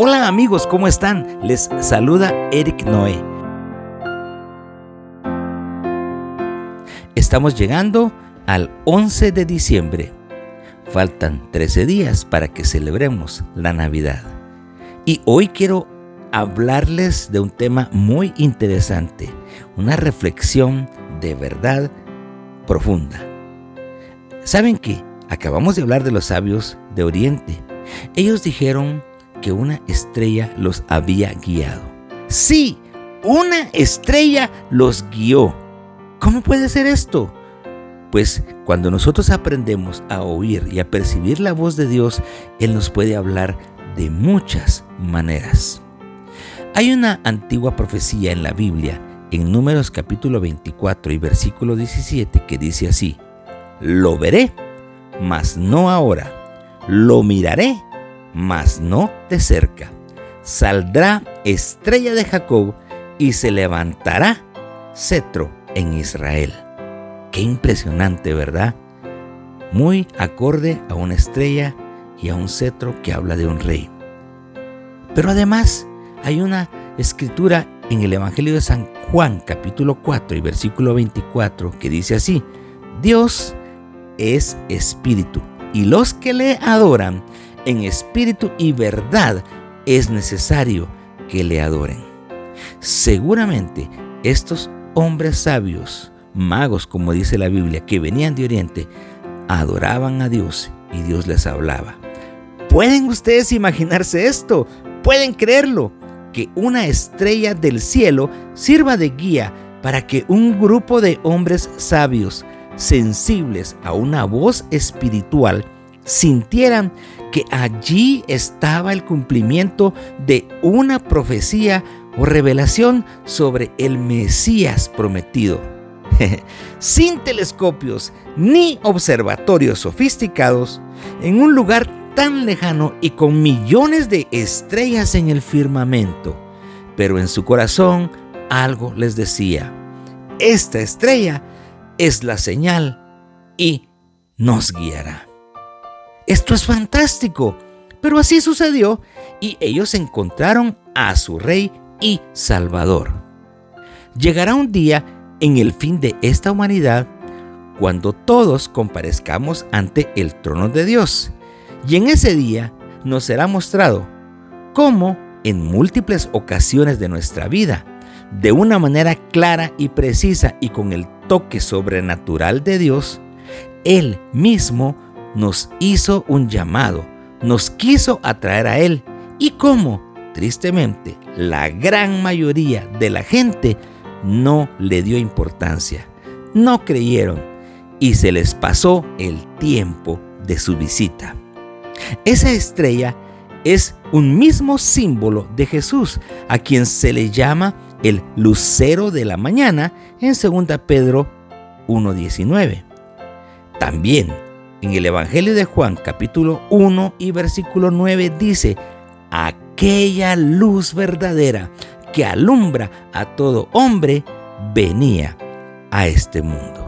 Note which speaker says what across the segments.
Speaker 1: Hola amigos, ¿cómo están? Les saluda Eric Noé. Estamos llegando al 11 de diciembre. Faltan 13 días para que celebremos la Navidad. Y hoy quiero hablarles de un tema muy interesante, una reflexión de verdad profunda. ¿Saben qué? Acabamos de hablar de los sabios de Oriente. Ellos dijeron que una estrella los había guiado. Sí, una estrella los guió. ¿Cómo puede ser esto? Pues cuando nosotros aprendemos a oír y a percibir la voz de Dios, Él nos puede hablar de muchas maneras. Hay una antigua profecía en la Biblia, en Números capítulo 24 y versículo 17, que dice así, Lo veré, mas no ahora, lo miraré, mas no de cerca. Saldrá estrella de Jacob y se levantará cetro en Israel. Qué impresionante, ¿verdad? Muy acorde a una estrella y a un cetro que habla de un rey. Pero además hay una escritura en el Evangelio de San Juan capítulo 4 y versículo 24 que dice así, Dios es espíritu y los que le adoran en espíritu y verdad es necesario que le adoren. Seguramente estos hombres sabios, magos como dice la Biblia, que venían de Oriente, adoraban a Dios y Dios les hablaba. ¿Pueden ustedes imaginarse esto? ¿Pueden creerlo? Que una estrella del cielo sirva de guía para que un grupo de hombres sabios, sensibles a una voz espiritual, sintieran que allí estaba el cumplimiento de una profecía o revelación sobre el Mesías prometido. Sin telescopios ni observatorios sofisticados, en un lugar tan lejano y con millones de estrellas en el firmamento, pero en su corazón algo les decía, esta estrella es la señal y nos guiará. Esto es fantástico. Pero así sucedió y ellos encontraron a su rey y salvador. Llegará un día en el fin de esta humanidad cuando todos comparezcamos ante el trono de Dios. Y en ese día nos será mostrado cómo en múltiples ocasiones de nuestra vida, de una manera clara y precisa y con el toque sobrenatural de Dios, Él mismo nos hizo un llamado, nos quiso atraer a Él. Y como, tristemente, la gran mayoría de la gente no le dio importancia, no creyeron y se les pasó el tiempo de su visita. Esa estrella es un mismo símbolo de Jesús, a quien se le llama el lucero de la mañana en 2 Pedro 1.19. También en el Evangelio de Juan capítulo 1 y versículo 9 dice, aquella luz verdadera que alumbra a todo hombre venía a este mundo.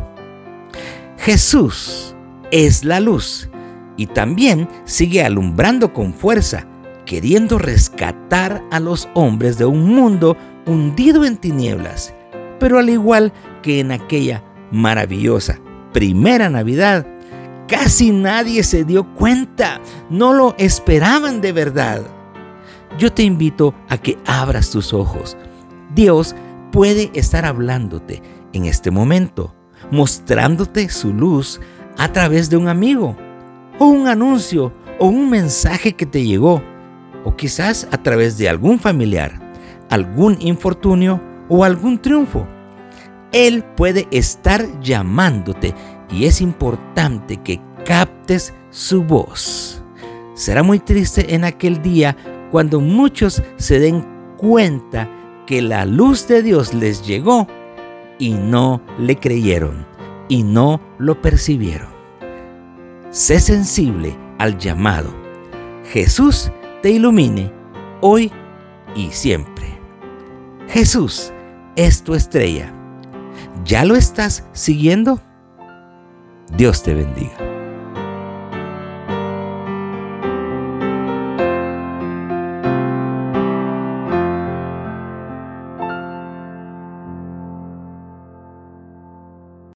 Speaker 1: Jesús es la luz y también sigue alumbrando con fuerza, queriendo rescatar a los hombres de un mundo hundido en tinieblas. Pero al igual que en aquella maravillosa primera Navidad, Casi nadie se dio cuenta, no lo esperaban de verdad. Yo te invito a que abras tus ojos. Dios puede estar hablándote en este momento, mostrándote su luz a través de un amigo, o un anuncio, o un mensaje que te llegó, o quizás a través de algún familiar, algún infortunio o algún triunfo. Él puede estar llamándote y es importante que captes su voz. Será muy triste en aquel día cuando muchos se den cuenta que la luz de Dios les llegó y no le creyeron y no lo percibieron. Sé sensible al llamado. Jesús te ilumine hoy y siempre. Jesús es tu estrella. ¿Ya lo estás siguiendo? Dios te bendiga.